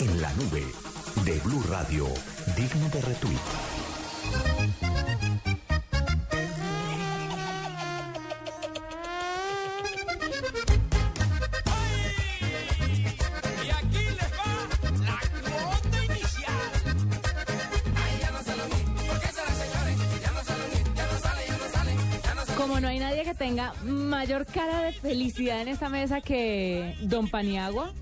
En la nube de Blue Radio, digno de retweet. Y aquí les va la cuota inicial. Ay, ya no sale a mí. ¿Por qué será, señores? Ya no sale a mí. Ya no sale, ya no sale. Ya no sale. Como no hay nadie que tenga mayor cara de felicidad en esta mesa que Don Paniagua,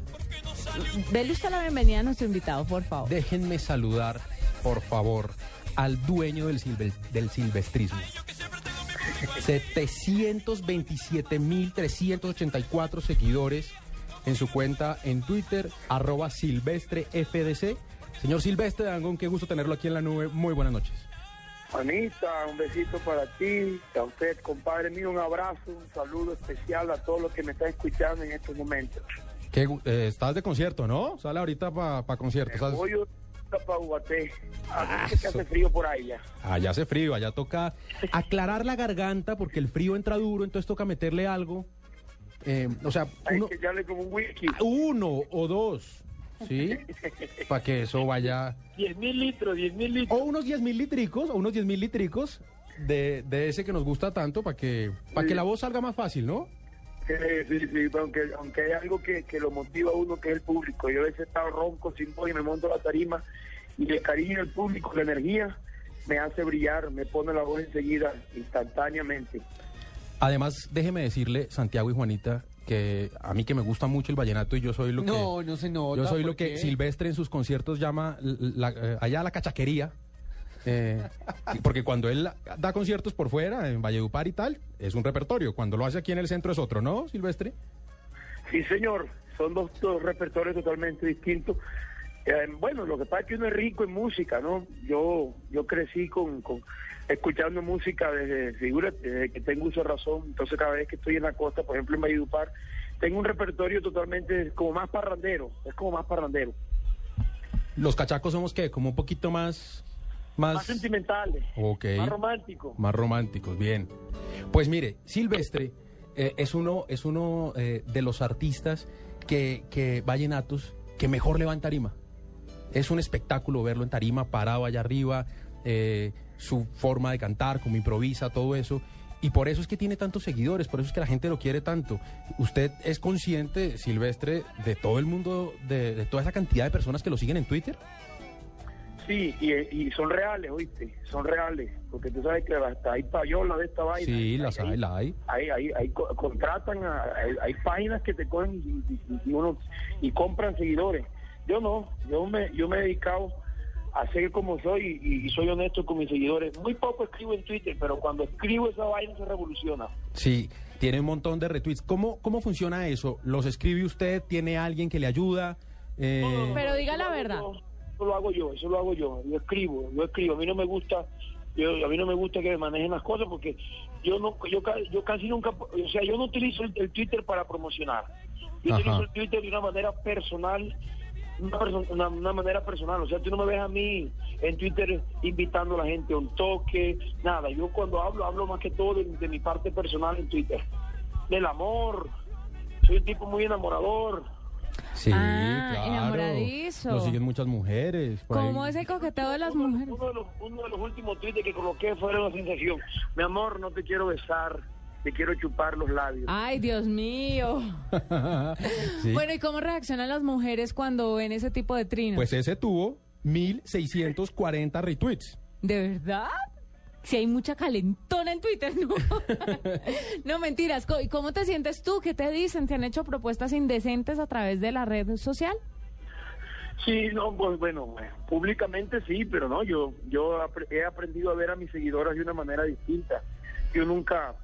dele usted la bienvenida a nuestro invitado, por favor. Déjenme saludar, por favor, al dueño del, silve- del silvestrismo. 727.384 seguidores en su cuenta en Twitter, arroba silvestrefdc. Señor Silvestre Dangón, qué gusto tenerlo aquí en la nube. Muy buenas noches. Juanita, un besito para ti, a usted, compadre mío, un abrazo, un saludo especial a todos los que me están escuchando en estos momentos. ¿Qué gu- eh, estás de concierto, ¿no? Sale ahorita para concierto. ¿estás- Hoy yo para Ubaté, Ah, que hace frío por ahí ya. Allá hace frío, allá toca aclarar la garganta porque el frío entra duro, entonces toca meterle algo. Eh, o sea, Hay uno, que echarle como un whisky. uno o dos, ¿sí? Para que eso vaya. 10 mil litros, 10 mil litros. O unos 10 mil litricos, o unos 10 mil litricos de, de ese que nos gusta tanto para que, para que la voz salga más fácil, ¿no? Sí, sí, sí, aunque, aunque hay algo que, que lo motiva a uno, que es el público. Yo a veces estaba ronco, sin voz y me monto a la tarima y el cariño del público, la energía, me hace brillar, me pone la voz enseguida, instantáneamente. Además, déjeme decirle, Santiago y Juanita, que a mí que me gusta mucho el vallenato y yo soy lo que... No, no se nota. Yo soy ¿por lo que qué? Silvestre en sus conciertos llama la- eh, allá la cachaquería. Eh, porque cuando él da conciertos por fuera, en Valledupar y tal, es un repertorio. Cuando lo hace aquí en el centro es otro, ¿no, Silvestre? Sí, señor, son dos, dos repertorios totalmente distintos. Eh, bueno, lo que pasa es que uno es rico en música, ¿no? Yo yo crecí con, con escuchando música desde, figúrate, desde que tengo uso de razón. Entonces, cada vez que estoy en la costa, por ejemplo, en Valledupar, tengo un repertorio totalmente como más parrandero, es como más parrandero, Los cachacos somos que como un poquito más... Más, más sentimentales, más romántico. Más románticos, bien. Pues mire, Silvestre eh, es uno, es uno eh, de los artistas que, que vallenatos que mejor le va en tarima. Es un espectáculo verlo en tarima, parado allá arriba, eh, su forma de cantar, cómo improvisa, todo eso. Y por eso es que tiene tantos seguidores, por eso es que la gente lo quiere tanto. Usted es consciente, Silvestre, de todo el mundo, de, de toda esa cantidad de personas que lo siguen en Twitter. Sí, y, y son reales, oíste, son reales, porque tú sabes que hasta hay payolas de esta vaina. Sí, las hay, las hay. Hay, hay, hay co- contratan, a- hay, hay páginas que te cogen y, y- y uno, y compran seguidores. Yo no, yo me, yo me he dedicado a ser como soy y, y soy honesto con mis seguidores. Muy poco escribo en Twitter, pero cuando escribo esa vaina se revoluciona. Sí, tiene un montón de retweets. ¿Cómo, cómo funciona eso? ¿Los escribe usted? ¿Tiene alguien que le ayuda? Eh, Pero diga la verdad. Eso lo hago yo, eso lo hago yo. Yo escribo, yo escribo. A mí no me gusta, yo, a mí no me gusta que me manejen las cosas porque yo no, yo, yo casi nunca, o sea, yo no utilizo el, el Twitter para promocionar. Yo Ajá. utilizo el Twitter de una manera personal, una, perso- una, una manera personal. O sea, tú no me ves a mí en Twitter invitando a la gente a un toque, nada. Yo cuando hablo, hablo más que todo de, de mi parte personal en Twitter. Del amor. Soy un tipo muy enamorador. Sí, Ah, claro. enamoradizo. Lo siguen muchas mujeres. por ahí. ¿Cómo es el coqueteo de las uno, mujeres? Uno de, los, uno de los últimos tweets que coloqué fue una sensación. Mi amor, no te quiero besar, te quiero chupar los labios. Ay, Dios mío. Sí. Bueno, ¿y cómo reaccionan las mujeres cuando ven ese tipo de trinos? Pues ese tuvo 1640 retweets. ¿De verdad? Si hay mucha en Twitter, ¿no? no, mentiras. ¿Y cómo te sientes tú? ¿Qué te dicen? ¿Te han hecho propuestas indecentes a través de la red social? Sí, no, pues bueno, públicamente sí, pero no, yo yo he aprendido a ver a mis seguidoras de una manera distinta. Yo nunca,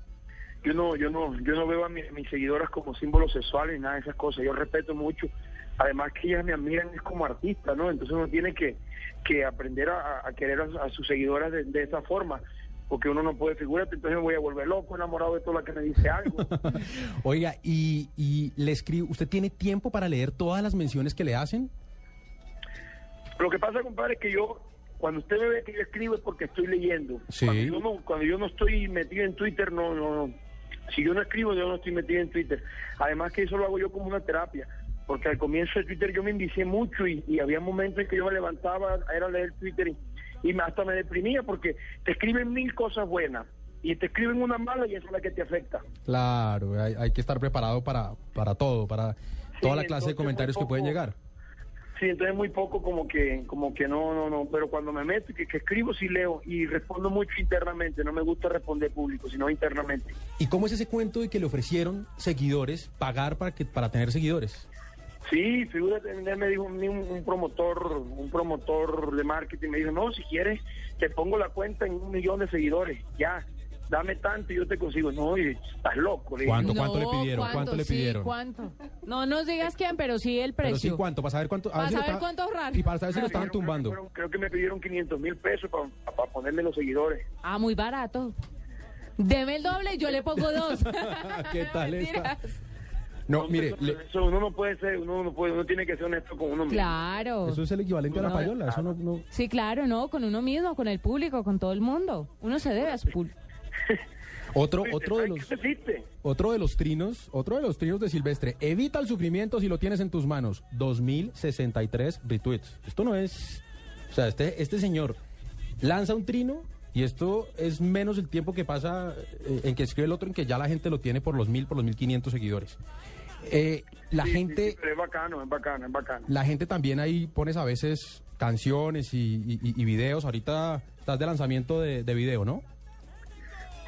yo no, yo no, yo no veo a mis, seguidoras como símbolos sexuales nada de esas cosas. Yo respeto mucho además que ellas me admiran es como artista, ¿no? Entonces uno tiene que, que aprender a, querer a, sus seguidoras de esa forma, porque uno no puede figurarte, entonces me voy a volver loco, enamorado de toda la que me dice algo. Oiga, y, y le escribo, ¿usted tiene tiempo para leer todas las menciones que le hacen? Lo que pasa, compadre, es que yo, cuando usted me ve que yo escribo es porque estoy leyendo. Sí. Cuando, yo no, cuando yo no estoy metido en Twitter, no, no, no. Si yo no escribo, yo no estoy metido en Twitter. Además que eso lo hago yo como una terapia. Porque al comienzo de Twitter yo me envicié mucho y, y había momentos en que yo me levantaba, era leer Twitter y, y hasta me deprimía porque te escriben mil cosas buenas y te escriben una mala y esa es la que te afecta. Claro, hay, hay que estar preparado para, para todo, para toda la clase de comentarios que pueden llegar. Sí, entonces muy poco como que como que no, no, no, pero cuando me meto que escribo sí leo y respondo mucho internamente, no me gusta responder público, sino internamente. ¿Y cómo es ese cuento de que le ofrecieron seguidores, pagar para, que, para tener seguidores? Sí, figúrate, me dijo un, un promotor, un promotor de marketing, me dijo, no, si quieres, te pongo la cuenta en un millón de seguidores, ya, dame tanto y yo te consigo. No, y estás loco. le. ¿Cuánto? ¿Cuánto le pidieron? ¿Cuánto le Sí, pidieron? ¿cuánto? No nos digas quién, pero sí el Pero precio. sí, ¿cuánto? Para saber cuánto. a Para saber está- cuánto ahorrar. Y para saber si lo estaban tumbando. creo que me pidieron 500 mil pesos para ponerme los seguidores. Ah, muy barato. Deme el doble y yo le pongo dos. ¿Qué tal esta? No, mire, eso, le- eso uno no puede ser, uno no puede, uno tiene que ser honesto con uno mismo. Claro. eso es el equivalente a la payola. Eso no, no- Sí, claro, no, con uno mismo, con el público, con todo el mundo. Uno se debe a su público. Otro, otro de ¿sabes los. qué te hiciste? Otro de los trinos, otro de los trinos de Silvestre. Evita el sufrimiento si lo tienes en tus manos. 2063 retweets. Esto no es. O sea, este, este señor lanza un trino y esto es menos el tiempo que pasa eh, en que escribe el otro, en que ya la gente lo tiene por los mil, por los mil quinientos seguidores. Eh, la Sí, gente. sí, pero es bacano, es bacano, es bacano. La gente también ahí pones a veces canciones y, y- y videos. Ahorita estás de lanzamiento de, de video, ¿no?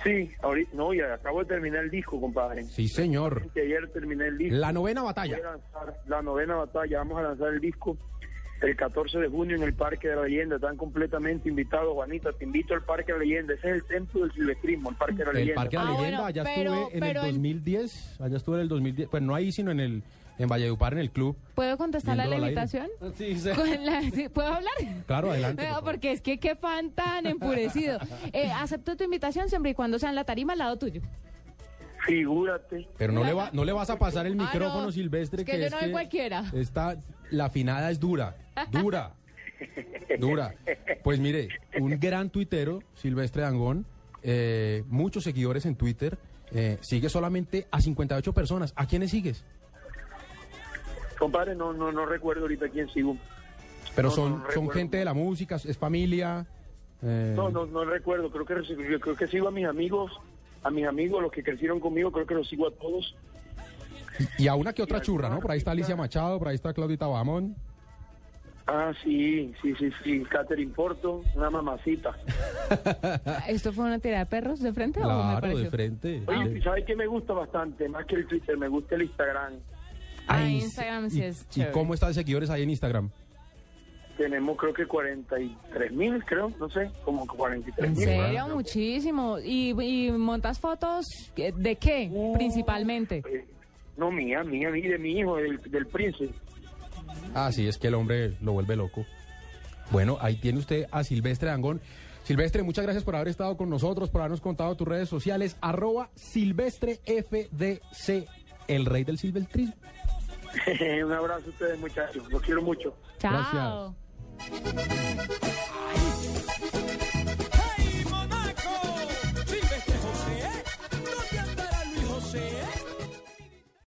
Sí, ahorita, no, ya acabo de terminar el disco, compadre. Sí, señor. Ayer terminé el disco. La novena batalla. lanzar la novena batalla. Vamos a lanzar el disco el 14 de junio en el Parque de la Leyenda. Están completamente invitados, Juanita. Te invito al Parque de la Leyenda. Ese es el templo del silvestrismo, el Parque de la El Leyenda. Parque de la Ah, Leyenda, bueno, allá pero- estuve en el en- 2010. Allá estuve en el 2010. Pues no ahí, sino en el en Valledupar, en el club. ¿Puedo contestar la invitación? Sí, sí. La- sí, ¿Puedo hablar? Claro, adelante, No, porque es que qué fan tan enfurecido. Eh, acepto tu invitación siempre y cuando sea en la tarima al lado tuyo. Figúrate. Pero no le, va, no le vas a pasar el Ah, micrófono, no. Silvestre. Es que yo no soy cualquiera. Esta, la finada es dura, dura, dura. Pues mire, un gran tuitero, Silvestre Dangón, eh, muchos seguidores en Twitter, eh, sigue solamente a 58 personas. ¿A quiénes sigues? Compadre, no, no, no recuerdo ahorita quién sigo. Pero No, son, no son gente de la música, es familia. eh, No, no, no recuerdo. Creo que creo que sigo a mis amigos, a mis amigos, los que crecieron conmigo. Creo que los sigo a todos. Y a una que otra churra, ¿no? Por ahí está Alicia Machado, por ahí está Claudita Bamón. Ah, sí, sí, sí, sí. Catherine Porto, una mamacita. ¿Esto fue una tirada de perros de frente o me Claro, pareció? de frente. Oye, De- ¿y ¿sabes qué me gusta bastante? Más que el Twitter, me gusta el Instagram. Ah, Ay, Instagram sí y- es ¿Y chévere. cómo están de seguidores ahí en Instagram? Tenemos creo que 43 mil, creo, no sé, como 43 ¿En mil. serio? Muchísimo. ¿Y, y montas fotos eh, de qué, Uh. principalmente? Eh, no, mía, mía, mía, de mi hijo, del, del príncipe. Ah, sí, es que el hombre lo vuelve loco. Bueno, ahí tiene usted a Silvestre Dangón. Silvestre, muchas gracias por haber estado con nosotros, por habernos contado tus redes sociales. Arroba Silvestre FDC, el rey del silvestrismo. Un abrazo a ustedes, muchachos. Los quiero mucho. Chao. Gracias.